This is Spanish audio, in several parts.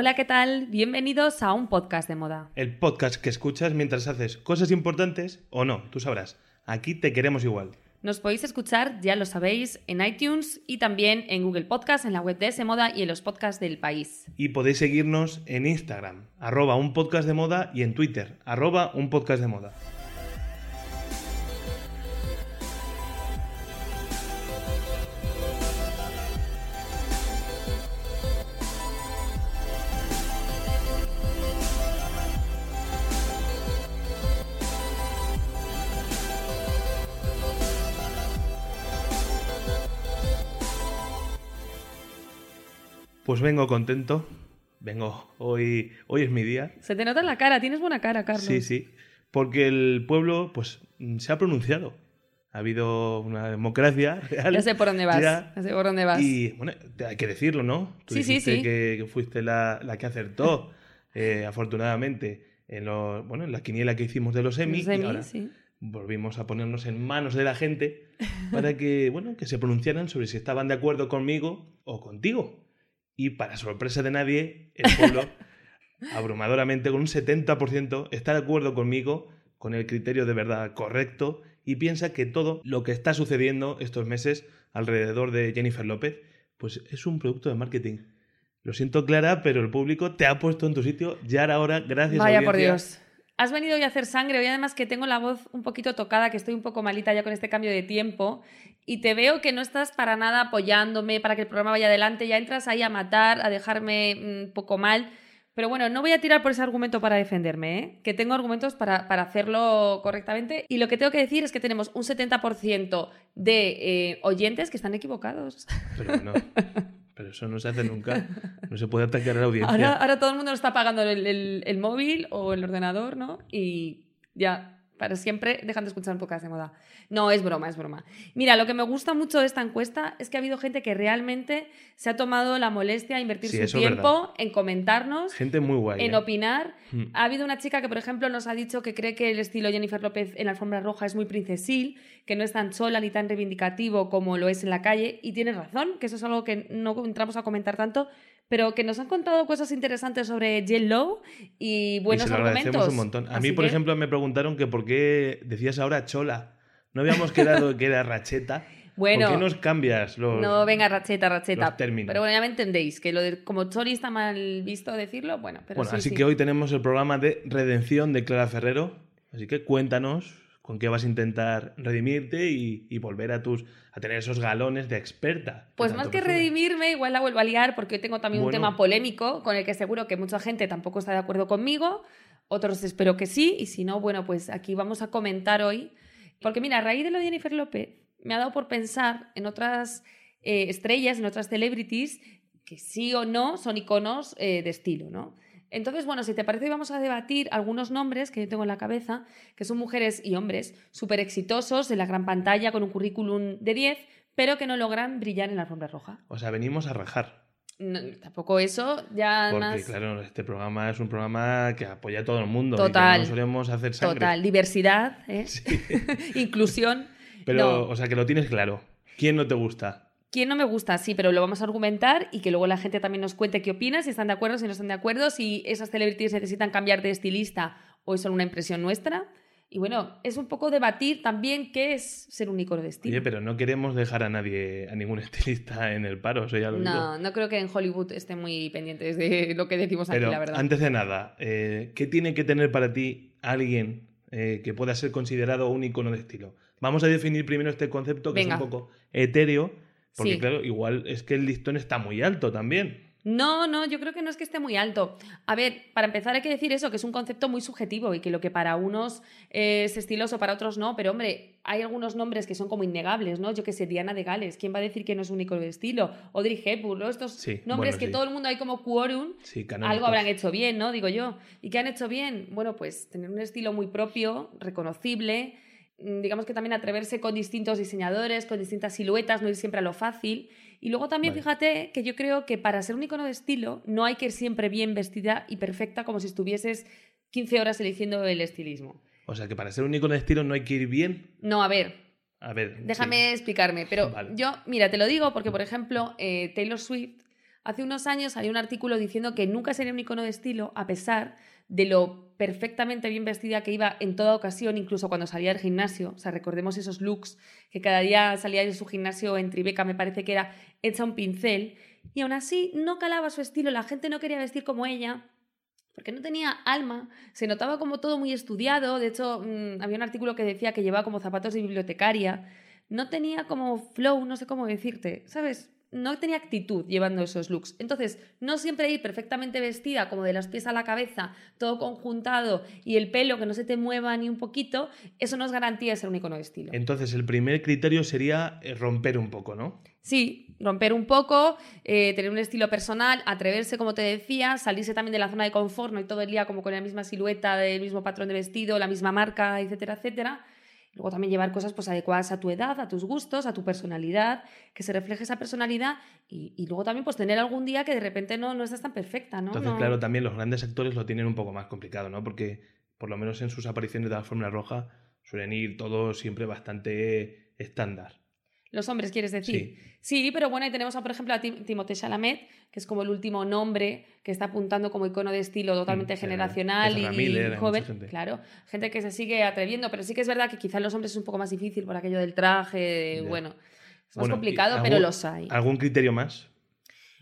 Hola, ¿qué tal? Bienvenidos a un podcast de moda. El podcast que escuchas mientras haces cosas importantes o no, tú sabrás. Aquí te queremos igual. Nos podéis escuchar, ya lo sabéis, en iTunes y también en Google Podcast, en la web de ese moda y en los podcasts del país. Y podéis seguirnos en Instagram, arroba un podcast de moda, y en Twitter, arroba un podcast de moda. Pues vengo contento. Vengo, hoy, hoy es mi día. Se te nota en la cara, tienes buena cara, Carlos. Sí, sí. Porque el pueblo, pues, se ha pronunciado. Ha habido una democracia real. Ya sé por dónde vas. ya. Ya sé por dónde vas. Y, bueno, hay que decirlo, ¿no? Tú Sí, sí, dijiste sí. Que, que fuiste la, la que acertó, eh, afortunadamente, en, los, bueno, en la quiniela que hicimos de los Emmy. Los Emmy, y ahora sí. volvimos a ponernos en manos de la gente para que, bueno, que se pronunciaran sobre si estaban de acuerdo conmigo o contigo. Y para sorpresa de nadie, el pueblo, abrumadoramente, con un 70%, está de acuerdo conmigo, con el criterio de verdad correcto, y piensa que todo lo que está sucediendo estos meses alrededor de Jennifer López, pues es un producto de marketing. Lo siento, Clara, pero el público te ha puesto en tu sitio. Ya era hora, gracias Vaya por. Dios. Has venido hoy a hacer sangre, hoy además que tengo la voz un poquito tocada, que estoy un poco malita ya con este cambio de tiempo, y te veo que no estás para nada apoyándome para que el programa vaya adelante, ya entras ahí a matar, a dejarme un poco mal. Pero bueno, no voy a tirar por ese argumento para defenderme, ¿eh? que tengo argumentos para, para hacerlo correctamente. Y lo que tengo que decir es que tenemos un 70% de eh, oyentes que están equivocados. Pero no. Pero eso no se hace nunca. No se puede atacar a la audiencia. Ahora, ahora todo el mundo lo está pagando el, el- el móvil o el ordenador, ¿no? Y ya, para siempre dejan de escuchar un podcast de moda. No, es broma, es broma. Mira, lo que me gusta mucho de esta encuesta es que ha habido gente que realmente se ha tomado la molestia de invertir Sí, su tiempo en comentarnos, Gente muy guay. en ¿eh? opinar. Mm. Ha habido una chica que, por ejemplo, nos ha dicho que cree que el estilo Jennifer López en la alfombra roja es muy princesil, que no es tan sola ni tan reivindicativo como lo es en la calle, y tiene razón, que eso es algo que no entramos a comentar tanto, pero que nos han contado cosas interesantes sobre J. Lo y buenos y se lo agradecemos argumentos. un montón. A Así mí, por que- ejemplo, me preguntaron que por qué decías ahora chola. No habíamos quedado que era racheta. Bueno, ¿Por qué nos cambias los.? No, venga, racheta, racheta. los términos. Pero bueno, ya me entendéis, que lo de como Chori está mal visto decirlo, bueno, pero bueno, sí, así sí. que hoy tenemos el programa de redención de Clara Ferrero. Así que cuéntanos con qué vas a intentar redimirte y, y volver a tus a tener esos galones de experta. Pues más que redimirme, igual la vuelvo a liar porque hoy tengo también un tema polémico con el que seguro que mucha gente tampoco está de acuerdo conmigo, otros espero que sí, y si no, bueno, pues aquí vamos a comentar hoy. Porque mira, a raíz de lo de Jennifer López, me ha dado por pensar en otras eh, estrellas, en otras celebrities, que sí o no son iconos eh, de estilo, ¿no? Entonces, bueno, si te parece, vamos a debatir algunos nombres que yo tengo en la cabeza, que son mujeres y hombres súper exitosos en la gran pantalla, con un currículum de 10, pero que no logran brillar en la alfombra roja. O sea, venimos a rajar. No, tampoco eso, ya Porque, más claro, este programa es un programa que apoya a todo el mundo. y que Total. no solemos hacer sangre. total, diversidad, ¿eh? inclusión. Pero, No. o sea, que lo tienes claro. ¿Quién no te gusta? ¿Quién no me gusta? Sí, pero lo vamos a argumentar y que luego la gente también nos cuente qué opina, si están de acuerdo, si no están de acuerdo, si esas celebrities necesitan cambiar de estilista o es solo una impresión nuestra. Y bueno, es un poco debatir también qué es ser un icono de estilo. Oye, pero no queremos dejar a nadie, a ningún estilista en el paro, eso ya lo digo. no, no creo que en Hollywood estén muy pendientes de lo que decimos aquí, Pero la verdad. antes de nada, eh, ¿qué tiene que tener para ti alguien eh, que pueda ser considerado un icono de estilo? Vamos a definir primero este concepto que Venga. es un poco etéreo, porque Sí. claro, igual es que el listón está muy alto también. No, no, yo creo que no es que esté muy alto. A ver, para empezar hay que decir eso, que es un concepto muy subjetivo y que lo que para unos es estiloso, para otros no, pero hombre, hay algunos nombres que son como innegables, ¿no? Yo que sé, Diana de Gales, ¿quién va a decir que no es un icono de estilo? Audrey Hepburn, ¿no? Estos Sí, nombres bueno, que sí. todo el mundo hay como quórum, Sí, algo habrán hecho bien, ¿no? Digo yo. ¿Y qué han hecho bien? Bueno, pues tener un estilo muy propio, reconocible, digamos que también atreverse con distintos diseñadores, con distintas siluetas, no ir siempre a lo fácil. Y luego también Vale. fíjate que yo creo que para ser un icono de estilo no hay que ir siempre bien vestida y perfecta como si estuvieses 15 horas eligiendo el estilismo. O sea que para ser un icono de estilo no hay que ir bien. No, a ver, A ver. Déjame sí. explicarme, pero Vale. yo, mira, te lo digo porque, por ejemplo, eh, Taylor Swift, hace unos años salió un artículo diciendo que nunca sería un icono de estilo a pesar de lo perfectamente bien vestida que iba en toda ocasión, incluso cuando salía del gimnasio. O sea, recordemos esos looks que cada día salía de su gimnasio en Tribeca, me parece que era hecha un pincel, y aún así no calaba su estilo, la gente no quería vestir como ella. Porque no tenía alma, se notaba como todo muy estudiado. De hecho, mm, había un artículo que decía que llevaba como zapatos de bibliotecaria. No tenía como flow, no sé cómo decirte, ¿sabes? No tenía actitud llevando esos looks. Entonces, no siempre ir perfectamente vestida, como de los pies a la cabeza, todo conjuntado y el pelo que no se te mueva ni un poquito, eso no es garantía de ser un icono de estilo. Entonces, el primer criterio sería eh, romper un poco, ¿no? Sí, romper un poco, eh, tener un estilo personal, atreverse, como te decía, salirse también de la zona de confort, no ir todo el día como con la misma silueta, el mismo patrón de vestido, la misma marca, etcétera, etcétera. Luego también llevar cosas pues, adecuadas a tu edad, a tus gustos, a tu personalidad, que se refleje esa personalidad y, y luego también pues tener algún día que de repente no, no estás tan perfecta, ¿no? Entonces, No- claro, también los grandes actores lo tienen un poco más complicado, ¿no? Porque por lo menos en sus apariciones de la Fórmula Roja suelen ir todos siempre bastante estándar. Los hombres, quieres decir. Sí, pero bueno, ahí tenemos, a, por ejemplo, a Tim- Timothée Chalamet, que es como el último nombre que está apuntando como icono de estilo totalmente Mm, sí, generacional y, Miller, joven. gente. Claro, gente que se sigue atreviendo, pero sí que es verdad que quizá en los hombres es un poco más difícil por aquello del traje, bueno, es más Bueno, complicado, ¿y pero los hay. ¿Algún criterio más?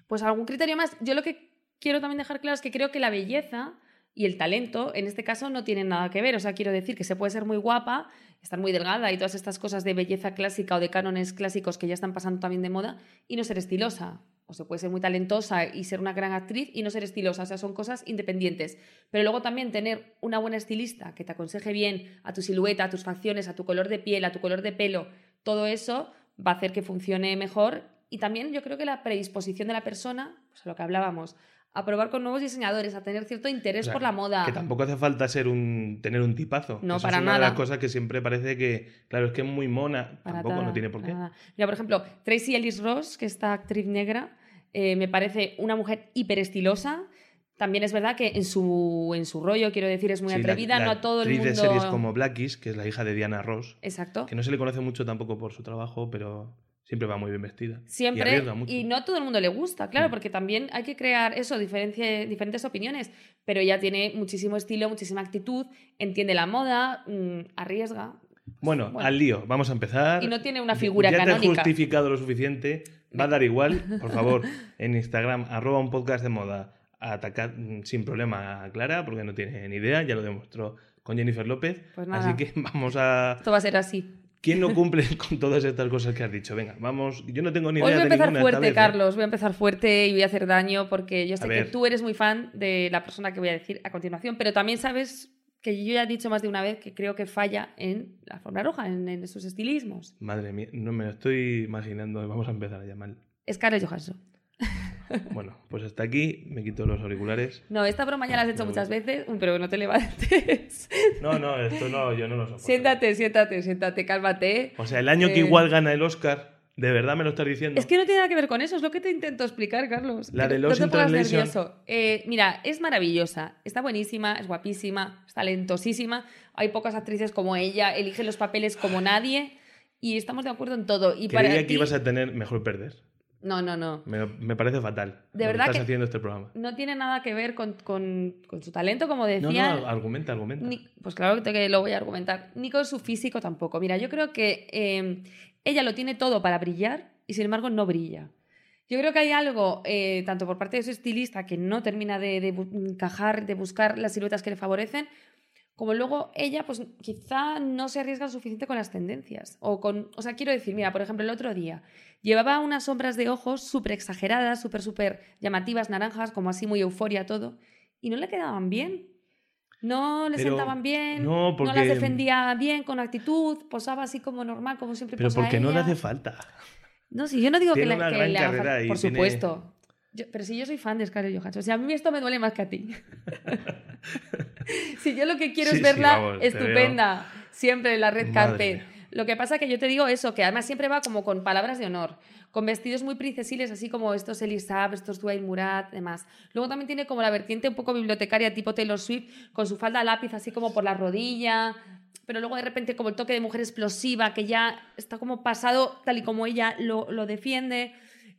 Pues algún criterio más. Yo lo que quiero también dejar claro es que creo que la belleza y el talento, en este caso, no tienen nada que ver. O sea, quiero decir que se puede ser muy guapa, estar muy delgada y todas estas cosas de belleza clásica o de cánones clásicos que ya están pasando también de moda y no ser estilosa. O se puede ser muy talentosa y ser una gran actriz y no ser estilosa. O sea, son cosas independientes. Pero luego también tener una buena estilista que te aconseje bien a tu silueta, a tus facciones, a tu color de piel, a tu color de pelo, todo eso va a hacer que funcione mejor. Y también yo creo que la predisposición de la persona, pues a lo que hablábamos, a probar con nuevos diseñadores, a tener cierto interés O sea, por la moda. Que tampoco hace falta ser un, tener un tipazo. No, Eso para es una de nada. las cosas que siempre parece que, claro, es que es muy mona. Para tampoco, nada, no tiene por qué. nada. Mira, por ejemplo, Tracy Ellis Ross, que esta actriz negra, eh, me parece una mujer hiper estilosa. También es verdad que en su, en su rollo, quiero decir, es muy Sí, la- atrevida, la no a todo el mundo. de series como Blackies, que es la hija de Diana Ross, Exacto. que no se le conoce mucho tampoco por su trabajo, pero siempre va muy bien vestida. Y Siempre, mucho. y no a todo el mundo le gusta, claro, Mm. porque también hay que crear eso, diferentes opiniones, pero ella tiene muchísimo estilo, muchísima actitud, entiende la moda, mm, arriesga. Bueno, Bueno. al lío. Vamos a empezar. Y no tiene una figura ya te canónica. he justificado lo suficiente. Va a dar igual. Por favor, en Instagram, arroba un podcast de moda. Atacad mm, sin problema a Clara, porque no tiene ni idea. Ya lo demostró con Jennifer López. Pues nada. Así que vamos a. Esto va a ser así. ¿Quién no cumple con todas estas cosas que has dicho? Venga, vamos. Yo no tengo ni idea Hoy voy a empezar fuerte, vez, ¿eh? Carlos, voy a empezar fuerte y voy a hacer daño porque yo sé que tú eres muy fan de la persona que voy a decir a continuación, pero también sabes que yo ya he dicho más de una vez que creo que falla en la forma roja, en, en sus estilismos. Madre mía, no me lo estoy imaginando. Vamos a empezar a llamar. Scarlett Johansson. Bueno, pues hasta aquí. Me quito los auriculares. No, esta broma ya la has hecho No, muchas veces, pero no te levantes. No, no, esto no, yo no lo soporto. siéntate, siéntate, siéntate, cálmate. O sea, el año que Eh, igual gana el Oscar, ¿de verdad me lo estás diciendo? Es que no tiene nada que ver con eso, es lo que te intento explicar, Carlos. La de no pongas Translation. nervioso. Eh, mira, es maravillosa, está buenísima, es guapísima, es talentosísima. Hay pocas actrices como ella, elige los papeles como nadie y estamos de acuerdo en todo. Y para Creía que ti- ibas a tener mejor perder. No, no, no. Me, me parece fatal. De verdad que estás que- haciendo este programa. No tiene nada que ver con, con- con su talento, como No, decía. no, argumenta, argumenta. Ni- pues claro que lo voy a argumentar. Ni con su físico tampoco. Mira, yo creo que eh, ella lo tiene todo para brillar y sin embargo no brilla. Yo creo que hay algo, eh, tanto por parte de su estilista, que no termina de, de encajar, de buscar las siluetas que le favorecen, como luego ella, pues quizá no se arriesga lo suficiente con las tendencias. O, con, o sea, quiero decir, mira, por ejemplo, el otro día llevaba unas sombras de ojos súper exageradas, súper, súper llamativas, naranjas, como así muy euforia todo, y no le quedaban bien. No le Pero- sentaban bien, no, las defendía bien, con actitud, posaba así como normal, como siempre Pero posa porque no le hace falta. No, sí, yo no digo Tiene que, le, que carrera y por tiene- supuesto. Yo- pero si yo soy fan de Scarlett Johansson, o sea, a mí esto me duele más que a ti. si yo lo que quiero Sí, es sí, verla vamos, estupenda, siempre en la red carpet. Lo que pasa que yo te digo eso, que además siempre va como con palabras de honor, con vestidos muy princesiles, así como estos Elisab, estos Dwayne Murat, demás. Luego también tiene como la vertiente un poco bibliotecaria tipo Taylor Swift, con su falda lápiz así como por la rodilla, pero luego de repente como el toque de mujer explosiva, que ya está como pasado tal y como ella lo, lo defiende.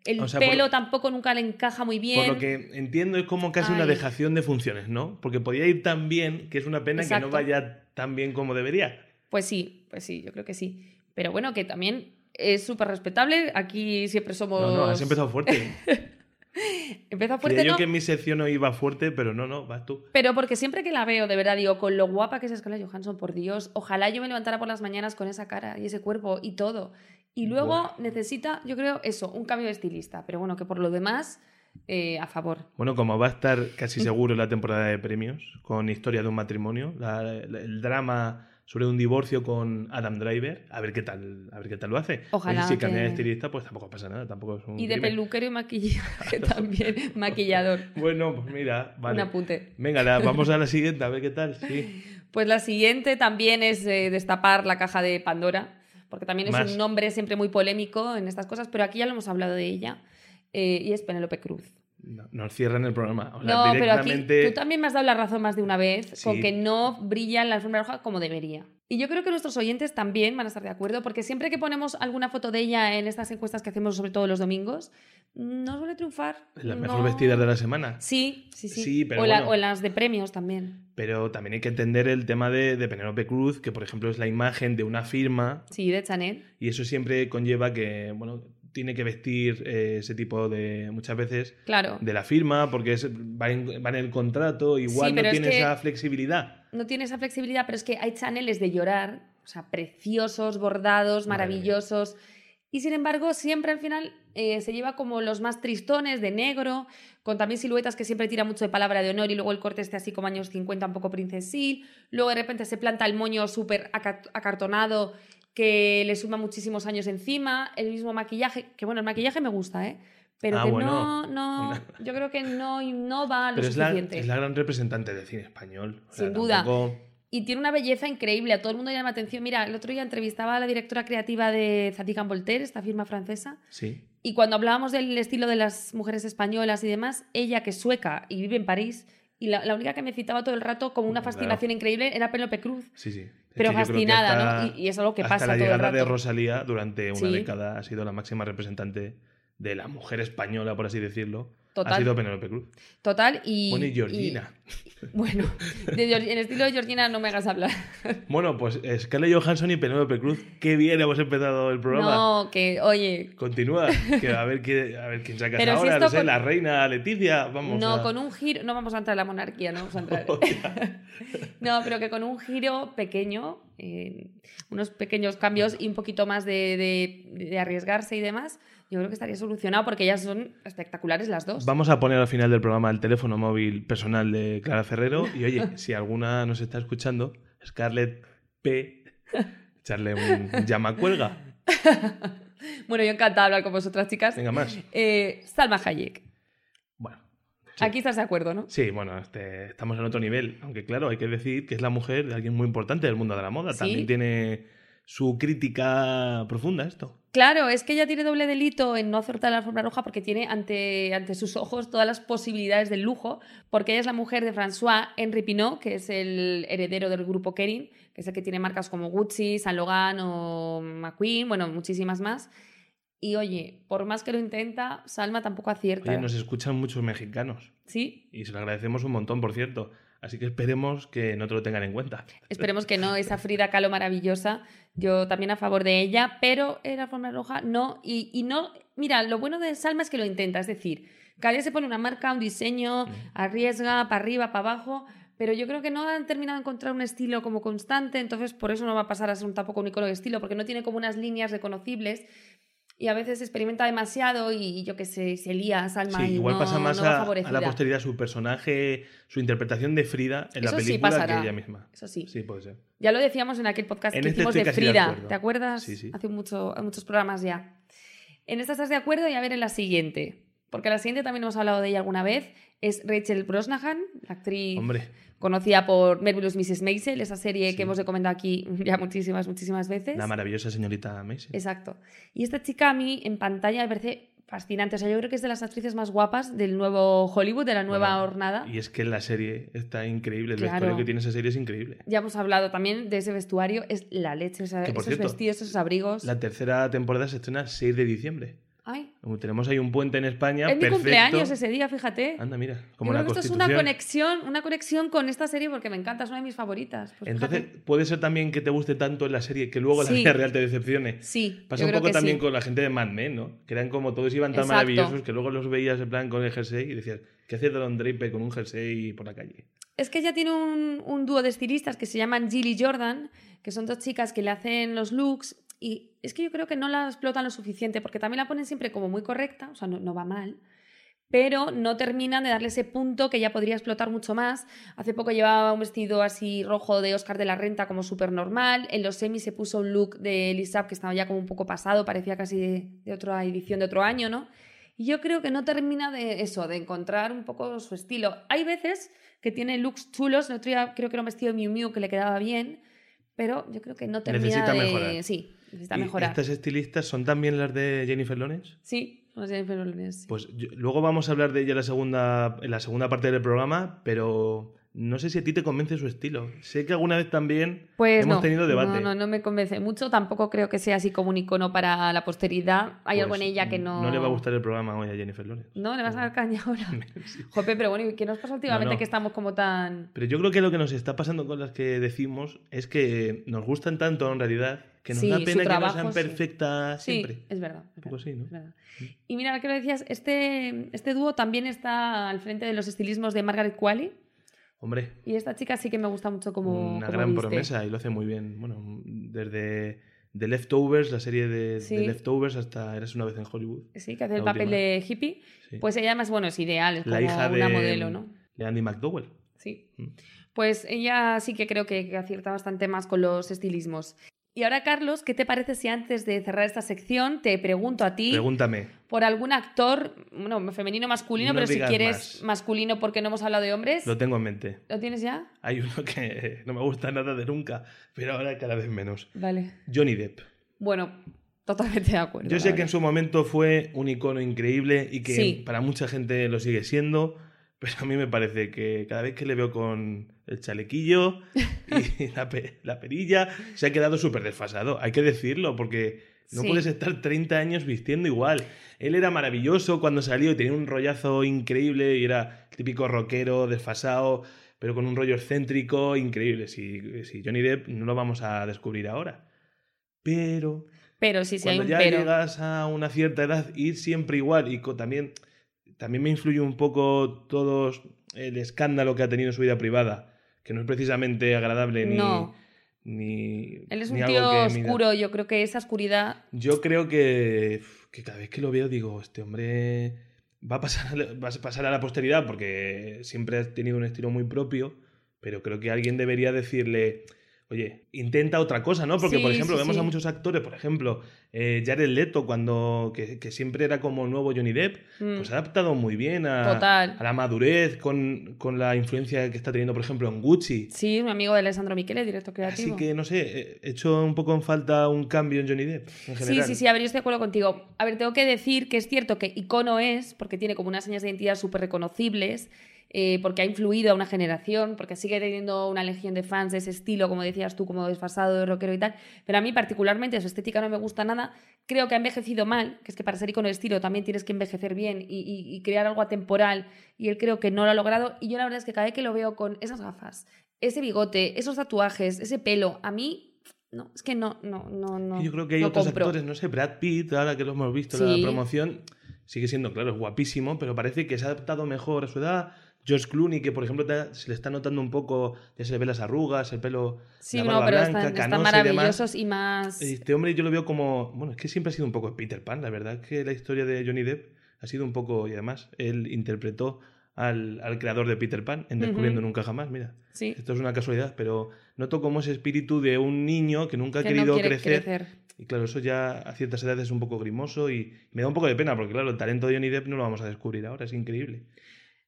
El O sea, por- pelo tampoco nunca le encaja muy bien. Por lo que entiendo es como casi una dejación de funciones, ¿no? Porque podía ir tan bien que es una pena que no vaya tan bien como debería. Pues sí, pues sí, yo creo que sí. Pero bueno, que también es súper respetable. Aquí siempre somos... No, no, has empezado fuerte. Empieza fuerte, yo ¿no? que en mi sección no iba fuerte, pero no, no, vas tú. Pero porque siempre que la veo, de verdad, digo, con lo guapa que es Scarlett Johansson, por Dios, ojalá yo me levantara por las mañanas con esa cara y ese cuerpo y todo. Y luego Buah. necesita, yo creo, eso, un cambio de estilista. Pero bueno, que por lo demás, eh, a favor. Bueno, como va a estar casi seguro la temporada de premios, con Historia de un matrimonio, la- la- el drama sobre un divorcio con Adam Driver, a ver qué tal, a ver qué tal lo hace. Ojalá Oye, si que- cambia de estilista, pues tampoco pasa nada, tampoco es un Y de crimen. peluquero y maquillaje también, maquillador. Bueno, pues mira, vale. Un apunte. Venga, la- vamos a la siguiente, a ver qué tal. Sí. Pues la siguiente también es eh, destapar la caja de Pandora, porque también es Más. un nombre siempre muy polémico en estas cosas, pero aquí ya lo hemos hablado de ella, eh, y es Penélope Cruz. No, nos cierran el programa. O sea, no, pero aquí tú también me has dado la razón más de una vez Sí. con que no brilla la alfombra roja como debería. Y yo creo que nuestros oyentes también van a estar de acuerdo, porque siempre que ponemos alguna foto de ella en estas encuestas que hacemos sobre todo los domingos, no suele triunfar. Las mejor vestidas de la semana. Sí, sí, sí. Sí, pero o, la- bueno. o las de premios también. Pero también hay que entender el tema de, de Penélope Cruz, que por ejemplo es la imagen de una firma Sí, de Chanel. y eso siempre conlleva que, bueno, tiene que vestir eh, ese tipo de, muchas veces, Claro. de la firma, porque es, va, en, va en el contrato, igual Sí, no es tiene que- esa flexibilidad. no tiene esa flexibilidad, pero es que hay chaneles de llorar, o sea, preciosos, bordados, maravillosos. Y sin embargo, siempre al final eh, se lleva como los más tristones de negro, con también siluetas que siempre tira mucho de palabra de honor y luego el corte esté así como años 50, un poco princesil. Luego de repente se planta el moño súper aca- acartonado que le suma muchísimos años encima. El mismo maquillaje, que bueno, el maquillaje me gusta, ¿eh? Pero Ah, que bueno. no, no, yo creo que no, no va lo Pero es la, suficiente. es la gran representante del cine español. O sea, Sin duda. tampoco- Y tiene una belleza increíble, a todo el mundo llama la atención. Mira, el otro día entrevistaba a la directora creativa de Zadig Voltaire, esta firma francesa, Sí. y cuando hablábamos del estilo de las mujeres españolas y demás, ella que es sueca y vive en París, y la, la única que me citaba todo el rato como una Claro. fascinación increíble era Penélope Cruz. Sí, sí. Pero fascinada, hasta- ¿no? Y, y es algo que hasta pasa la todo el de. Rosalía durante una Sí. década ha sido la máxima representante de la mujer española, por así decirlo. Total. Ha sido Penélope Cruz. Total, y... Bueno, y Georgina. y- bueno, de en estilo de Georgina no me hagas hablar. Bueno, pues Scarlett Johansson y Penélope Cruz. Qué bien hemos empezado el programa. No, que, oye, Continúa. Que a, ver qué, a ver quién saca Pero si ahora. esto No sé, con- la reina Leticia. Vamos no, a... con un giro, no vamos a entrar en la monarquía, no vamos a entrar. no, pero que con un giro pequeño, eh, unos pequeños cambios y un poquito más de, de- de arriesgarse y demás, yo creo que estaría solucionado porque ellas son espectaculares las dos. Vamos a poner al final del programa el teléfono móvil personal de Clara Ferrero. Y oye, si alguna nos está escuchando, Scarlett P, echarle un llama cuelga. Bueno, yo encantada de hablar con vosotras, chicas. Venga más. Eh, Salma Hayek. Bueno. sí. Aquí estás de acuerdo, ¿no? Sí, bueno, este, estamos en otro nivel. Aunque claro, hay que decir que es la mujer de alguien muy importante del mundo de la moda. Sí. También tiene su crítica profunda esto. Claro, es que ella tiene doble delito en no acertar la alfombra roja porque tiene ante, ante sus ojos todas las posibilidades del lujo, porque ella es la mujer de François Henri Pinault, que es el heredero del grupo Kering, que es el que tiene marcas como Gucci, Saint Laurent o McQueen, bueno, muchísimas más. Y oye, por más que lo intenta, Salma tampoco acierta. Oye, nos escuchan muchos mexicanos. Sí, Y se lo agradecemos un montón, por cierto. Así que esperemos que no te lo tengan en cuenta. Esperemos que no, esa Frida Kahlo maravillosa, yo también a favor de ella, pero en la alfombra roja no, y, y no, mira, lo bueno de Salma es que lo intenta, es decir, cada día se pone una marca, un diseño, arriesga para arriba, para abajo, pero yo creo que no han terminado de encontrar un estilo como constante, entonces por eso no va a pasar a ser un tampoco un icono de estilo, porque no tiene como unas líneas reconocibles y a veces experimenta demasiado y yo que sé, se lía, Salma Sí, y igual no- pasa más no a, a la posteridad su personaje, su interpretación de Frida en la Eso sí película pasará. que ella misma. Eso sí. Sí, puede ser. Ya lo decíamos en aquel podcast En que este hicimos de Frida. ¿te acuerdas? Sí, sí. Hace mucho, muchos programas ya. En esta estás de acuerdo y a ver en la siguiente. Porque la siguiente también hemos hablado de ella alguna vez. Es Rachel Brosnahan, la actriz Hombre, conocida por Marvelous Mrs. Maisel, esa serie Sí. que hemos recomendado aquí ya muchísimas, muchísimas veces. la maravillosa señorita Macy. Exacto. Y esta chica a mí en pantalla me parece fascinante. O sea, yo creo que es de las actrices más guapas del nuevo Hollywood, de la nueva Bueno, hornada. Y es que la serie está increíble, el Claro. vestuario que tiene esa serie es increíble. Ya hemos hablado también de ese vestuario, es la leche, o sea, esos cierto, vestidos, esos abrigos. La tercera temporada se estrena el 6 de diciembre. Ay, Tenemos ahí un puente en España. es mi perfecto. cumpleaños ese día, fíjate. Anda, mira, Yo como creo la que esto es una conexión, una conexión con esta serie porque me encanta, es una de mis favoritas. Pues Entonces, fíjate. puede ser también que te guste tanto en la serie que luego la vida real te decepcione. sí, Pasa yo un poco también sí. con la gente de Mad Men, ¿no? Que eran como todos iban tan Exacto. maravillosos que luego los veías en plan con el jersey y decías, ¿qué hace Don Draper con un jersey por la calle? Es que ella tiene un, un dúo de estilistas que se llaman Jill y Jordan, que son dos chicas que le hacen los looks y es que yo creo que no la explotan lo suficiente porque también la ponen siempre como muy correcta, o sea, no, no va mal, pero no terminan de darle ese punto que ella podría explotar mucho más. Hace poco llevaba un vestido así rojo de Oscar de la Renta como súper normal, en los semis se puso un look de Elisab que estaba ya como un poco pasado, parecía casi de, de otra edición de otro año, ¿no? Y yo creo que no termina de eso, de encontrar un poco su estilo. Hay veces que tiene looks chulos, el otro día creo que era un vestido de Miu Miu que le quedaba bien, pero yo creo que no termina Necesita de... mejorar. Sí, necesita ¿Y mejorar. ¿Estas estilistas son también las de Jennifer Lawrence? Sí, no sé, pero sí. Pues yo- luego vamos a hablar de ella en la segunda, en la segunda parte del programa, pero no sé si a ti te convence su estilo. Sé que alguna vez también Pues hemos no, tenido debate. No, no, no me convence mucho. Tampoco creo que sea así como un icono para la posteridad. Hay algo en Pues ella que no. No le va a gustar el programa hoy a Jennifer Lawrence. No, le vas a dar caña ahora. Sí. Jope, pero bueno, ¿y qué nos pasa últimamente No, no. que estamos como tan. Pero yo creo que lo que nos está pasando con las que decimos es que nos gustan tanto en realidad que nos Sí, da pena que no sean sí. perfectas Sí, siempre. es verdad. es Un poco verdad, sí, ¿no? es verdad. Y mira, ahora que lo decías, este, este dúo también está al frente de los estilismos de Margaret Qualley. Hombre, Y esta chica sí que me gusta mucho como. una como gran viste. promesa y lo hace muy bien. Bueno, desde The Leftovers, la serie de, Sí. de Leftovers, hasta Eres una vez en Hollywood. Sí, que hace el papel de hippie. Sí. Pues ella además, bueno, es ideal, es la como hija una de, modelo, ¿no? de Andy McDowell. Sí. Mm. Pues ella sí que creo que acierta bastante más con los estilismos. Y ahora, Carlos, ¿qué te parece si antes de cerrar esta sección te pregunto a ti Pregúntame. por algún actor, bueno, femenino masculino, No pero si quieres más. masculino porque no hemos hablado de hombres? Lo tengo en mente. ¿Lo tienes ya? Hay uno que no me gusta nada de nunca, pero ahora cada vez menos. Vale. Johnny Depp. Bueno, totalmente de acuerdo. Yo sé que en su momento fue un icono increíble y que Sí. para mucha gente lo sigue siendo, pero a mí me parece que cada vez que le veo con el chalequillo y la, pe- la perilla, se ha quedado súper desfasado. Hay que decirlo, porque no Sí. puedes estar 30 años vistiendo igual. Él era maravilloso cuando salió y tenía un rollazo increíble y era el típico rockero desfasado, pero con un rollo excéntrico increíble. Si, si Johnny Depp no lo vamos a descubrir ahora. Pero Pero sí, sí, hay cuando un ya pero. llegas a una cierta edad, ir siempre igual. Y también, también me influye un poco todo el escándalo que ha tenido en su vida privada, que no es precisamente agradable ni. No. ni Él es ni un tío oscuro, yo creo que esa oscuridad Yo creo que, que cada vez que lo veo digo, este hombre va a, pasar, va a pasar a la posteridad porque siempre ha tenido un estilo muy propio, pero creo que alguien debería decirle, oye, intenta otra cosa, ¿no? Porque, Sí, por ejemplo, sí, vemos sí. a muchos actores, por ejemplo, eh, Jared Leto, cuando, que, que siempre era como nuevo Johnny Depp, mm, pues ha adaptado muy bien a, la madurez con, con la influencia que está teniendo, por ejemplo, en Gucci. Sí, un amigo de Alessandro Michele, director creativo. Así que, no sé, he hecho un poco en falta un cambio en Johnny Depp, en Sí, general. sí, sí, a ver, yo estoy de acuerdo contigo. A ver, tengo que decir que es cierto que icono es, porque tiene como unas señas de identidad súper reconocibles, eh, porque ha influido a una generación, porque sigue teniendo una legión de fans de ese estilo, como decías tú, como desfasado, rockero y tal. Pero a mí particularmente su estética no me gusta nada. Creo que ha envejecido mal, que es que para ser icono de estilo también tienes que envejecer bien y, y- y crear algo atemporal, y él creo que no lo ha logrado. Y yo la verdad es que cada vez que lo veo con esas gafas, ese bigote, esos tatuajes, ese pelo, a mí... No, es que no, no, no, no. Yo creo que hay no otros compro. actores, no sé, Brad Pitt, ahora que lo hemos visto en Sí. la promoción, sigue siendo, claro, es guapísimo, pero parece que se ha adaptado mejor a su edad, George Clooney, que por ejemplo te- se le está notando un poco, ya se le ven las arrugas, el pelo, Sí, la no, barba pero blanca, están, están canosa y demás. maravillosos y más... Este hombre yo lo veo como, bueno, es que siempre ha sido un poco Peter Pan, la verdad es que la historia de Johnny Depp ha sido un poco, y además él interpretó al, al creador de Peter Pan en Descubriendo. Nunca Jamás, mira. Sí, Esto es una casualidad, pero noto como ese espíritu de un niño que nunca ha que no querido quiere crecer. crecer. Y claro, eso ya a ciertas edades es un poco grimoso y me da un poco de pena, porque claro, el talento de Johnny Depp no lo vamos a descubrir ahora, es increíble.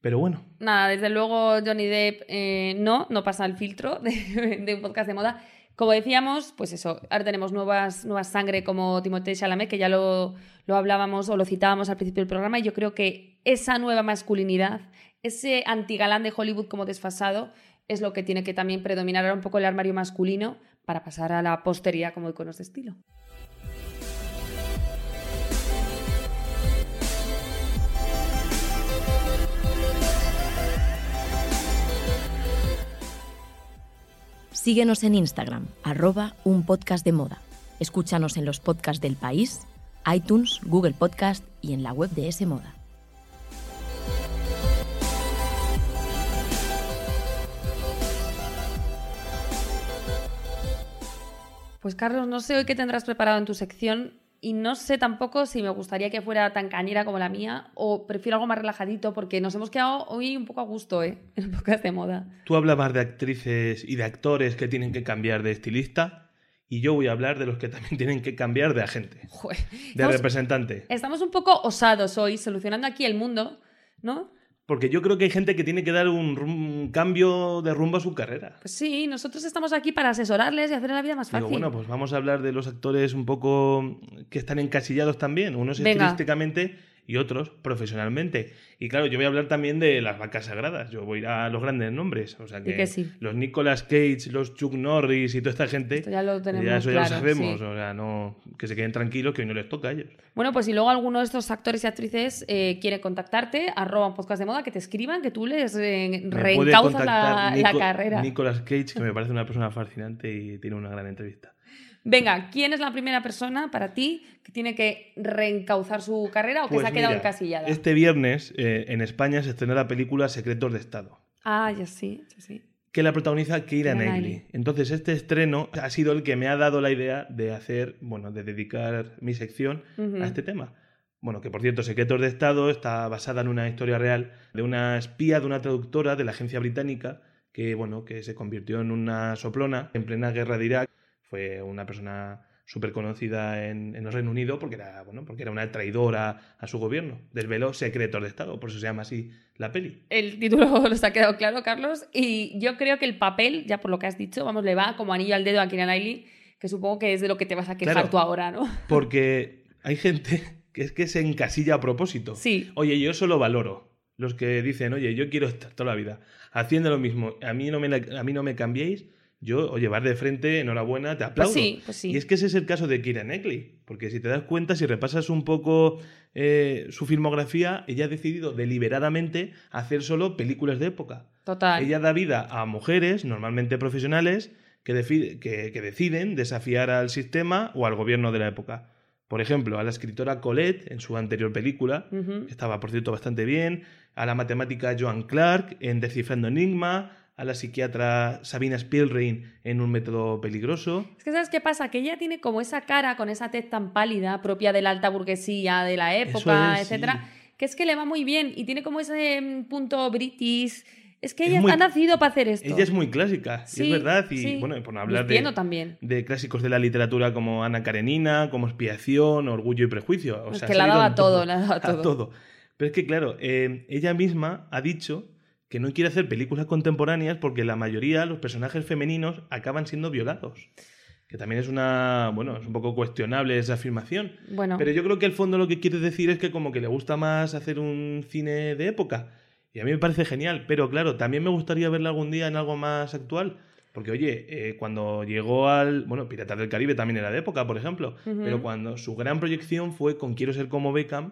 Pero bueno, Nada, desde luego Johnny Depp eh, no, no pasa el filtro de, un podcast de moda. Como decíamos, pues eso, ahora tenemos nuevas, nuevas sangre como Timothée Chalamet, que ya lo, lo hablábamos o lo citábamos al principio del programa, y yo creo que esa nueva masculinidad, ese antigalán de Hollywood como desfasado, es lo que tiene que también predominar ahora un poco el armario masculino para pasar a la posteridad como iconos de estilo. Síguenos en Instagram, arroba un podcast de moda. Escúchanos en los podcasts del país, iTunes, Google Podcast y en la web de S Moda. Pues Carlos, no sé hoy qué tendrás preparado en tu sección y no sé tampoco si me gustaría que fuera tan cañera como la mía o prefiero algo más relajadito porque nos hemos quedado hoy un poco a gusto, ¿eh? En podcast de moda. tú hablabas de actrices y de actores que tienen que cambiar de estilista y yo voy a hablar de los que también tienen que cambiar de agente, Joder. de Estamos, representante. estamos un poco osados hoy, solucionando aquí el mundo, ¿no? Porque yo creo que hay gente que tiene que dar un, cambio de rumbo a su carrera. Pues sí, nosotros estamos aquí para asesorarles y hacer la vida más fácil. Digo, bueno, pues vamos a hablar de los actores un poco que están encasillados también, unos Venga. estilísticamente y otros profesionalmente. Y claro, yo voy a hablar también de las vacas sagradas, yo voy a ir a los grandes nombres, o sea que, que sí. los Nicolas Cage, los Chuck Norris y toda esta gente, Esto ya lo tenemos ya eso claro, ya lo sabemos, sí. o sea, no que se queden tranquilos que hoy no les toca a ellos. Bueno, pues si luego alguno de estos actores y actrices eh, quiere contactarte, arroba un podcast de moda, que te escriban, que tú les eh, reencauzas la, la carrera. Nicolas Cage, que me parece una persona fascinante y tiene una gran entrevista. Venga, ¿quién es la primera persona para ti que tiene que reencauzar su carrera o que Pues se ha quedado mira, encasillada? Este viernes eh, en España se estrena la película Secretos de Estado. Ah, ya sí, sí, sí. que la protagoniza Keira Knightley. Entonces, este estreno ha sido el que me ha dado la idea de hacer, bueno, de dedicar mi sección a este tema. Bueno, que por cierto, Secretos de Estado está basada en una historia real de una espía, de una traductora de la agencia británica que, bueno, que se convirtió en una soplona en plena guerra de Irak. Fue una persona súper conocida en, en el Reino Unido porque era, bueno, porque era una traidora a su gobierno. Desveló secretos de Estado, por eso se llama así la peli. El título nos ha quedado claro, Carlos. Y yo creo que el papel, ya por lo que has dicho, vamos, le va como anillo al dedo a Keira Knightley, que supongo que es de lo que te vas a quejar Claro. tú ahora, ¿no? Porque hay gente que es que se encasilla a propósito. Sí. Oye, yo eso lo valoro. Los que dicen, oye, yo quiero estar toda la vida haciendo lo mismo, a mí no me, a mí no me cambiéis, yo, oye, vas de frente, enhorabuena, te aplaudo. Pues sí, pues sí. Y es que ese es el caso de Kira Knightley, porque si te das cuenta, si repasas un poco eh, su filmografía, ella ha decidido deliberadamente hacer solo películas de época. Total. Ella da vida a mujeres, normalmente profesionales, que, defi- que- que deciden desafiar al sistema o al gobierno de la época. Por ejemplo, a la escritora Colette en su anterior película, que estaba, por cierto, bastante bien, a la matemática Joan Clark en Descifrando Enigma, a la psiquiatra Sabina Spielrein en Un método peligroso. Es que ¿sabes qué pasa? Que ella tiene como esa cara con esa tez tan pálida, propia de la alta burguesía de la época, es, etcétera, sí. que es que le va muy bien y tiene como ese mm, punto british. Es que Es ella muy- ha nacido para hacer esto. Ella es muy clásica, Sí, es verdad, y sí. bueno, por no hablar de, también. de clásicos de la literatura como Ana Karenina, como Expiación, Orgullo y Prejuicio. O Es que la daba en todo, la daba a todo. Pero es que, claro, eh, ella misma ha dicho que no quiere hacer películas contemporáneas porque la mayoría, los personajes femeninos, acaban siendo violados. Que también es una, bueno, es un poco cuestionable esa afirmación. Bueno, Pero yo creo que el fondo lo que quiere decir es que como que le gusta más hacer un cine de época. Y a mí me parece genial, pero claro, también me gustaría verla algún día en algo más actual. Porque, oye, eh, cuando llegó al. Bueno, Piratas del Caribe también era de época, por ejemplo. Pero cuando su gran proyección fue con Quiero ser como Beckham,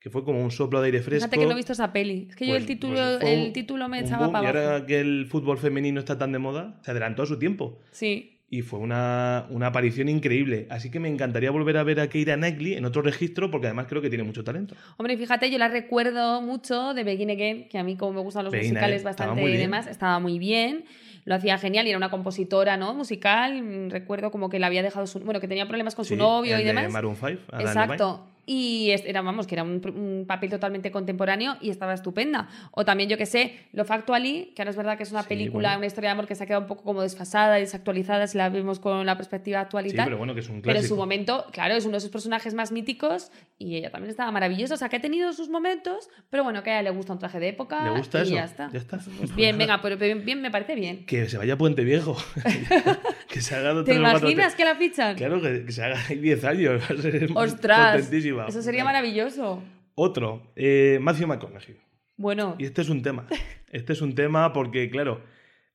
que fue como un soplo de aire fresco. fíjate que no he visto esa peli. Es que yo Pues- el título, pues el un- título me echaba boom, para Y abajo. ahora que el fútbol femenino está tan de moda, se adelantó a su tiempo. Sí. y fue una, una aparición increíble. Así que me encantaría volver a ver a Keira Knightley en otro registro porque además creo que tiene mucho talento. Hombre, fíjate, yo la recuerdo mucho de Begin Again, que a mí como me gustan los Begin musicales bastante y demás, estaba muy bien. Lo hacía genial y era una compositora, ¿no? Musical. Mm, Recuerdo como que le había dejado su... Bueno, que tenía problemas con su Sí, novio el y de demás. Maroon 5, Adam Exacto. Y era, vamos, que era un, un papel totalmente contemporáneo y estaba estupenda. O también, yo que sé, Love Actually, que ahora es verdad que es una Sí, película, bueno. una historia de amor que se ha quedado un poco como desfasada y desactualizada si la vemos con la perspectiva actual y Sí, tal. pero bueno, que es un Pero en clásico. su momento, claro, es uno de sus personajes más míticos y ella también estaba maravillosa. O sea, que ha tenido sus momentos, pero bueno, que a ella le gusta un traje de época. ¿Le gusta y eso? Ya está. Ya está. Pues bien, venga, pero bien, bien, me parece bien. Que se vaya a Puente Viejo. que se haga ¿Te imaginas que la fichan? Claro, que, que se haga ahí 10 años. Va a ser Ostras, eso sería maravilloso. Otro, eh, Matthew McConaughey. Bueno, Y este es un tema. Este es un tema porque, claro,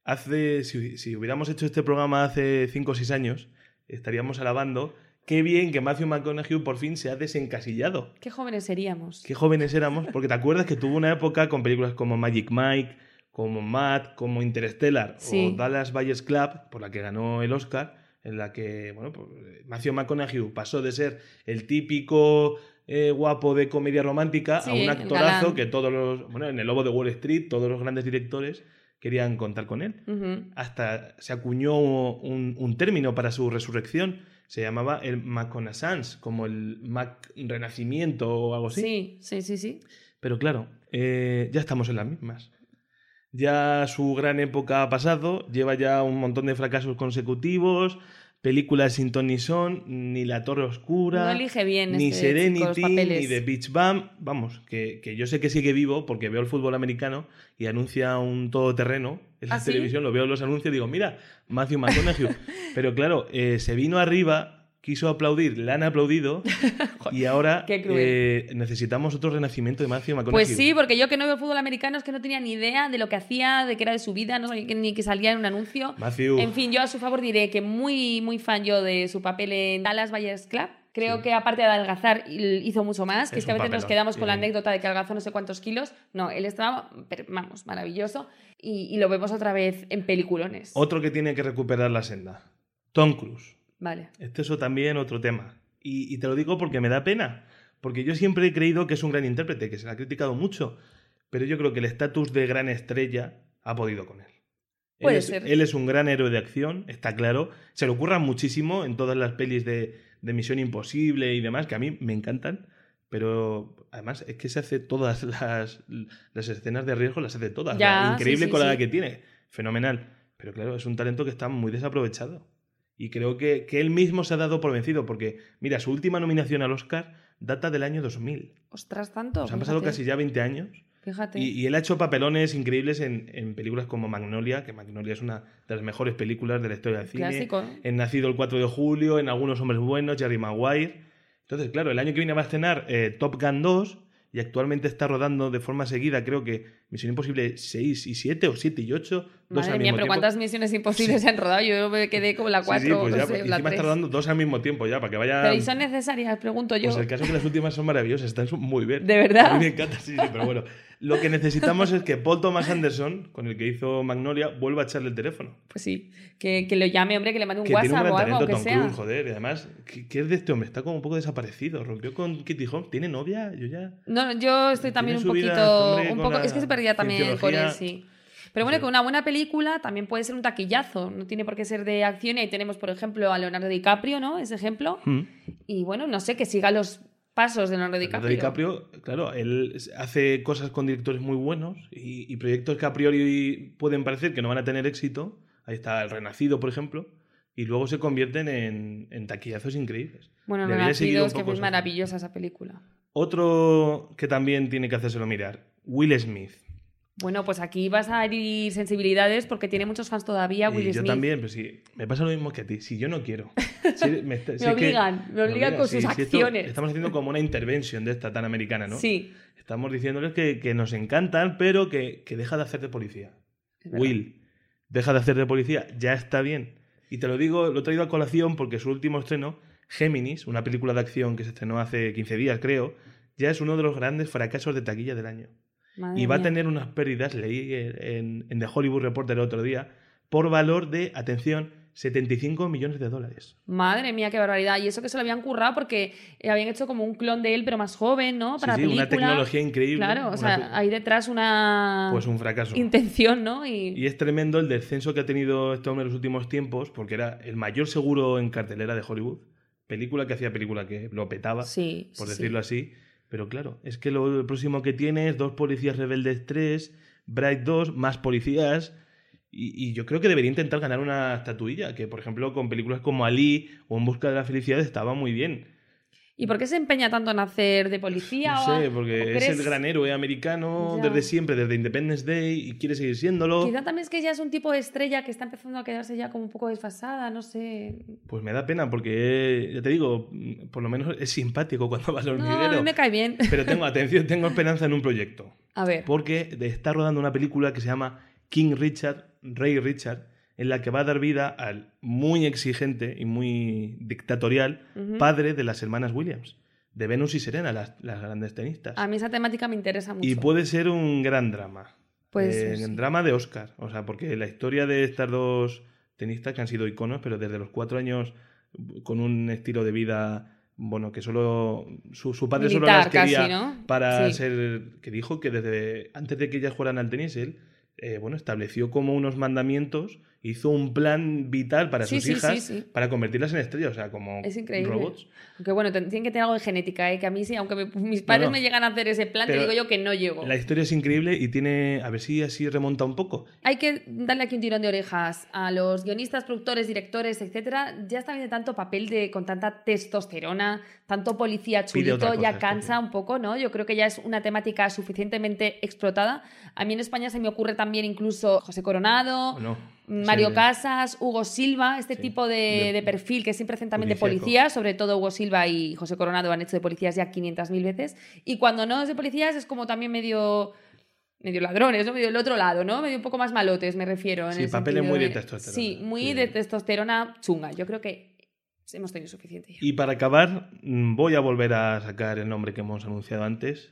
hace si, si hubiéramos hecho este programa hace 5 o 6 años, estaríamos alabando qué bien que Matthew McConaughey por fin se ha desencasillado. qué jóvenes seríamos. Qué jóvenes éramos, porque te acuerdas que tuvo una época con películas como Magic Mike, como Matt, como Interstellar Sí. o Dallas Buyers Club, por la que ganó el Oscar, en la que, bueno, pues, Matthew McConaughey pasó de ser el típico eh, guapo de comedia romántica Sí, a un actorazo que todos los, bueno, en El Lobo de Wall Street, todos los grandes directores querían contar con él. Hasta se acuñó un, un término para su resurrección, se llamaba el McConaissance, como el Mac Renacimiento o algo así. Sí, sí, sí, sí. Pero claro, eh, ya estamos en las mismas. Ya su gran época ha pasado, lleva ya un montón de fracasos consecutivos, películas sin ton ni son, ni La Torre Oscura, No elige bien ni este Serenity, ni The Beach Bum. Vamos, que, que yo sé que sigue vivo porque veo el fútbol americano y anuncia un todoterreno en la ¿Ah, sí? televisión, lo veo en los anuncios y digo, mira, Matthew McConaughey. Pero claro, eh, se vino arriba, quiso aplaudir, le han aplaudido y ahora eh, necesitamos otro renacimiento de Matthew McConaughey. Pues sí, porque yo que no veo fútbol americano es que no tenía ni idea de lo que hacía, de qué era de su vida, no sabía que- ni que salía en un anuncio. Matthew. En fin, yo a su favor diré que muy, muy fan yo de su papel en Dallas Buyers Club. Creo que aparte de adelgazar hizo mucho más, que Es es, que a veces nos quedamos con la anécdota de que adelgazó no sé cuántos kilos. No, él estaba, pero, vamos, maravilloso. Y, y lo vemos otra vez en peliculones. Otro que tiene que recuperar la senda. Tom Cruise. Vale. Este es también otro tema. Y, y te lo digo porque me da pena. Porque yo siempre he creído que es un gran intérprete, que se le ha criticado mucho. Pero yo creo que el estatus de gran estrella ha podido con él. Puede él es, ser. Él es un gran héroe de acción, está claro. Se le ocurran muchísimo en todas las pelis de, de Misión Imposible y demás, que a mí me encantan. Pero además es que se hace todas las, las escenas de riesgo, las hace todas. Ya, La increíble sí, sí, colada sí. que tiene. Fenomenal. Pero claro, es un talento que está muy desaprovechado. Y creo que, que él mismo se ha dado por vencido, porque, mira, su última nominación al Oscar data del año 2000. Ostras, tanto. Sea, han pasado casi ya 20 años. Fíjate. Y, y él ha hecho papelones increíbles en, en películas como Magnolia, que Magnolia es una de las mejores películas de la historia del cine. Clásico. En Nacido el 4 de julio, en Algunos Hombres Buenos, Jerry Maguire. Entonces, claro, el año que viene va a estrenar eh, Top Gun 2 y actualmente está rodando de forma seguida, creo que Misión Imposible 6 y 7 o 7 y 8. dos Madre al mía, mismo pero tiempo. ¿cuántas misiones imposibles se han rodado? Yo me quedé como la Sí, 4 sí, pues no ya, sé, encima la está 3. rodando dos al mismo tiempo ya, para que vaya... Pero ¿y son necesarias? Pregunto yo. Pues el caso es que las últimas son maravillosas, están muy bien. ¿De verdad? A mí me encanta, sí, sí, pero bueno. Lo que necesitamos es que Paul Thomas Anderson, con el que hizo Magnolia, vuelva a echarle el teléfono. Pues sí, que, que lo llame, hombre, que le mande un Que tiene un WhatsApp gran o algo, talento Tom sea. Joder. Y además, ¿qué, qué es de este hombre? Está como un poco desaparecido. Rompió con Kitty Holmes. ¿Tiene novia? Yo ya... No, yo estoy también un vida, poquito. hombre, un poco, la es que se también cienciología. él, sí. Pero bueno, Sí. que una buena película también puede ser un taquillazo. No tiene por qué ser de acción. Y ahí tenemos, por ejemplo, a Leonardo DiCaprio, ¿no? Ese ejemplo. Hmm. Y bueno, no sé, que siga los pasos de Leonardo Leonardo DiCaprio. DiCaprio, claro, él hace cosas con directores muy buenos y, y proyectos que a priori pueden parecer que no van a tener éxito. Ahí está El Renacido, por ejemplo. Y luego se convierten en, en taquillazos increíbles. Bueno, Debería Renacido es que esa- maravillosa esa película. Otro que también tiene que hacérselo mirar, Will Smith. Bueno, pues aquí vas a herir sensibilidades porque tiene muchos fans todavía, Will y yo Smith. también, pero sí, me pasa lo mismo que a ti. Si yo no quiero. Si- me, está- Me si es que- obligan, me obligan con sus acciones. estamos haciendo como una intervención de esta tan americana, ¿no? Sí. Estamos diciéndoles que, que nos encantan, pero que, que deja de hacer de policía. Will, deja de hacer de policía, ya está bien. Y te lo digo, lo he traído a colación porque su último estreno, Géminis, una película de acción que se estrenó hace 15 días, creo, ya es uno de los grandes fracasos de taquilla del año. Madre Y va a tener unas pérdidas, leí en, en The Hollywood Reporter el otro día, por valor de, atención, 75 millones de dólares. Madre mía, qué barbaridad. Y eso que se lo habían currado porque habían hecho como un clon de él, pero más joven, ¿no? Para sí, sí, una tecnología increíble. Claro, o sea, hay detrás una Pues un fracaso. intención, ¿no? Y, Y es tremendo el descenso que ha tenido este hombre en los últimos tiempos, porque era el mayor seguro en cartelera de Hollywood. Película que hacía película que lo petaba, sí, por decirlo así. Pero claro, es que lo próximo que tiene es Dos Policías Rebeldes 3, Bright 2, más policías. Y, y yo creo que debería intentar ganar una estatuilla, que por ejemplo con películas como Ali o En Busca de la Felicidad estaba muy bien. ¿Y por qué se empeña tanto en hacer de policía? No sé, o porque es crees- el gran héroe americano Ya. desde siempre, desde Independence Day, y quiere seguir siéndolo. Quizá también es que ya es un tipo de estrella que está empezando a quedarse ya como un poco desfasada, no sé. Pues me da pena porque, ya te digo, mm, por lo menos es simpático cuando va al No, a hormiguero. mí me cae bien. Pero tengo atención, tengo esperanza en un proyecto. A ver. Porque está rodando una película que se llama King Richard, Rey Richard, en la que va a dar vida al muy exigente y muy dictatorial padre de las hermanas Williams, de Venus y Serena, las, las grandes tenistas. A mí esa temática me interesa mucho. Y puede ser un gran drama. Puede Eh, ser, sí. Drama de Oscar. O sea, porque la historia de estas dos tenistas que han sido iconos, pero desde los cuatro años con un estilo de vida, bueno, que solo su, su padre solo las quería casi, ¿no? para Sí. ser, que dijo que desde antes de que ellas jugaran al tenis, él, eh, bueno, estableció como unos mandamientos, hizo un plan vital para Sí, sus sí, hijas sí, para convertirlas en estrellas, o sea, como Es increíble. robots. Aunque bueno, tienen que tener algo de genética, ¿eh? que a mí sí, aunque me- mis padres no. me llegan a hacer ese plan, te Pero digo yo que no llego. La historia es increíble y tiene, a ver si así remonta un poco. Hay que darle aquí un tirón de orejas a los guionistas, productores, directores, etcétera. Ya está bien de tanto papel de con tanta testosterona, tanto policía chulito, cosa ya cansa un poco, ¿no? Yo creo que ya es una temática suficientemente explotada. A mí en España se me ocurre también incluso José Coronado, ¿o no? Mario Casas, Hugo Silva, este Sí, tipo de, perfil que siempre hacen también de policías, sobre todo Hugo Silva y José Coronado han hecho de policías ya 500.000 veces. Y cuando no es de policías es como también medio medio ladrones, ¿no? Medio el otro lado, ¿no? Medio un poco más malotes, me refiero. En Sí, el papeles muy de testosterona. Sí, muy Sí. de testosterona chunga. Yo creo que hemos tenido suficiente ya. Y para acabar, mm, voy a volver a sacar el nombre que hemos anunciado antes.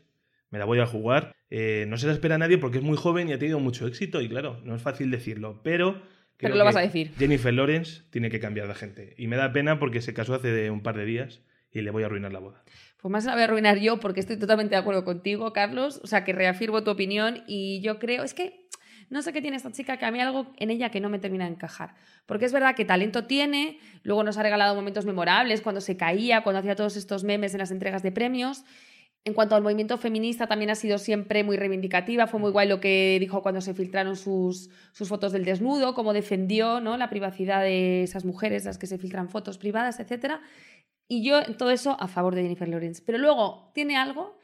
Me la voy a jugar. Eh, no se la espera a nadie porque es muy joven y ha tenido mucho éxito. Y claro, no es fácil decirlo. Pero. Pero lo vas a decir. Jennifer Lawrence tiene que cambiar de gente. Y me da pena porque se casó hace un par de días y le voy a arruinar la boda. Pues más la voy a arruinar yo porque estoy totalmente de acuerdo contigo, Carlos. O sea, que reafirmo tu opinión y yo creo, es que no sé qué tiene esta chica, que a mí algo en ella que no me termina de encajar. Porque es verdad que talento tiene, luego nos ha regalado momentos memorables cuando se caía, cuando hacía todos estos memes en las entregas de premios. En cuanto al movimiento feminista, también ha sido siempre muy reivindicativa. Fue muy guay lo que dijo cuando se filtraron sus, sus fotos del desnudo, cómo defendió ¿no? la privacidad de esas mujeres, las que se filtran fotos privadas, etcétera. Y yo en todo eso a favor de Jennifer Lawrence. Pero luego tiene algo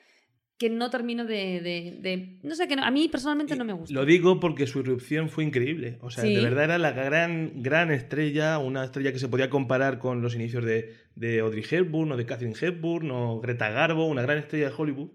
que no termino de... de- de- no sé, que no- a mí personalmente no me gusta. Lo digo porque su irrupción fue increíble. O sea, Sí. de verdad era la gran, gran estrella, una estrella que se podía comparar con los inicios de, de Audrey Hepburn o de Catherine Hepburn o Greta Garbo, una gran estrella de Hollywood,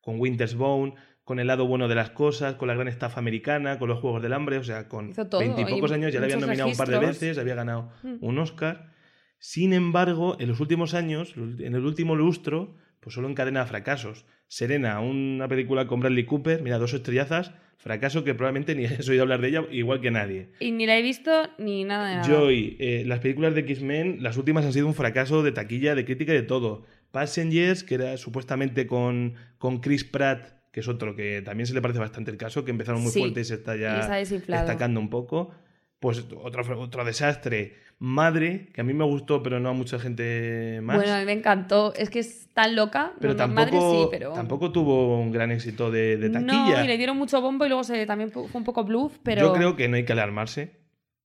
con Winter's Bone, con el lado bueno de las cosas, con la gran estafa americana, con los Juegos del Hambre, o sea, con veintipocos años ya le habían nominado un par de veces, había ganado Mm. un Oscar. Sin embargo, en los últimos años, en el último lustro, pues solo encadena fracasos. Serena, una película con Bradley Cooper, mira, dos estrellazas, fracaso que probablemente ni has oído hablar de ella igual que nadie. Y ni la he visto ni nada de nada. Joy, eh, las películas de X-Men, las últimas han sido un fracaso de taquilla, de crítica y de todo. Passengers, que era supuestamente con, con Chris Pratt, que es otro que también se le parece bastante el caso, que empezaron muy Sí, fuerte y se está ya destacando un poco. Pues otro, otro desastre. Madre, que a mí me gustó, pero no a mucha gente más. Bueno, a mí me encantó. Es que es tan loca. pero No, Madre tampoco, sí, pero... tampoco tuvo un gran éxito de, de taquilla. No, y le dieron mucho bombo y luego se, también fue un poco bluff, pero... Yo creo que no hay que alarmarse.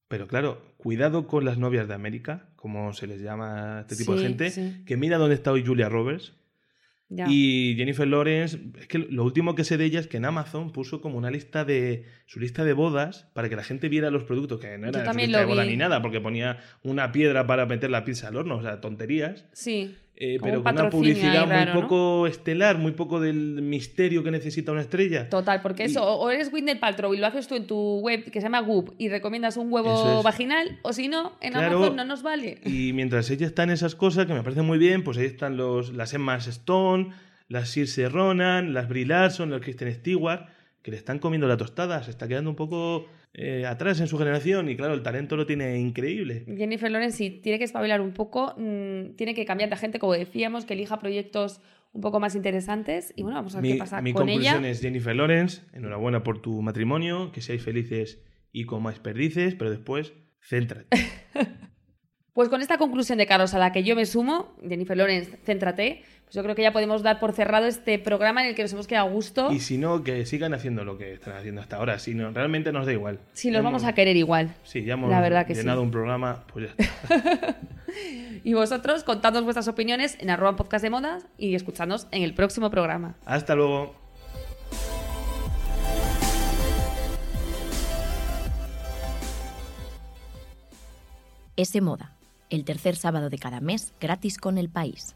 Pero claro, cuidado con las novias de América, como se les llama a este tipo de Sí, gente, sí. que mira dónde está hoy Julia Roberts. Ya. Y Jennifer Lawrence, es que lo último que sé de ella es que en Amazon puso como una lista de su lista de bodas para que la gente viera los productos, que no era lista de boda vi. ni nada, porque ponía una piedra para meter la pizza al horno, o sea, tonterías. Sí. Eh, pero un con una publicidad raro, muy ¿no? poco estelar, muy poco del misterio que necesita una estrella. Total, porque Y- eso, o eres Gwyneth Paltrow y lo haces tú en tu web que se llama Goop y recomiendas un huevo es. vaginal, o si no, en Claro. Amazon no nos vale. Y mientras ella está en esas cosas, que me parecen muy bien, pues ahí están los, las Emma Stone, las Saoirse Ronan, las Brie Larson, las Kristen Stewart, que le están comiendo la tostada, se está quedando un poco eh, atrás en su generación y claro, el talento lo tiene increíble. Jennifer Lawrence sí tiene que espabilar un poco, mm, tiene que cambiar de gente, como decíamos, que elija proyectos un poco más interesantes y bueno, vamos a ver Mi, qué pasa mi con conclusión ella. es Jennifer Lawrence, enhorabuena por tu matrimonio, que seáis felices y con más perdices, pero después céntrate. Pues con esta conclusión de Carlos a la que yo me sumo, Jennifer Lawrence, céntrate, pues yo creo que ya podemos dar por cerrado este programa en el que nos hemos quedado a gusto. Y si no, que sigan haciendo lo que están haciendo hasta ahora. Si no, realmente nos da igual. Si los vamos hemos- a querer igual. Sí, ya hemos La verdad que llenado sí. un programa, pues ya está. Y vosotros, contadnos vuestras opiniones en arroba podcast de moda y escuchadnos en el próximo programa. Hasta luego. S Moda, el tercer sábado de cada mes gratis con el país.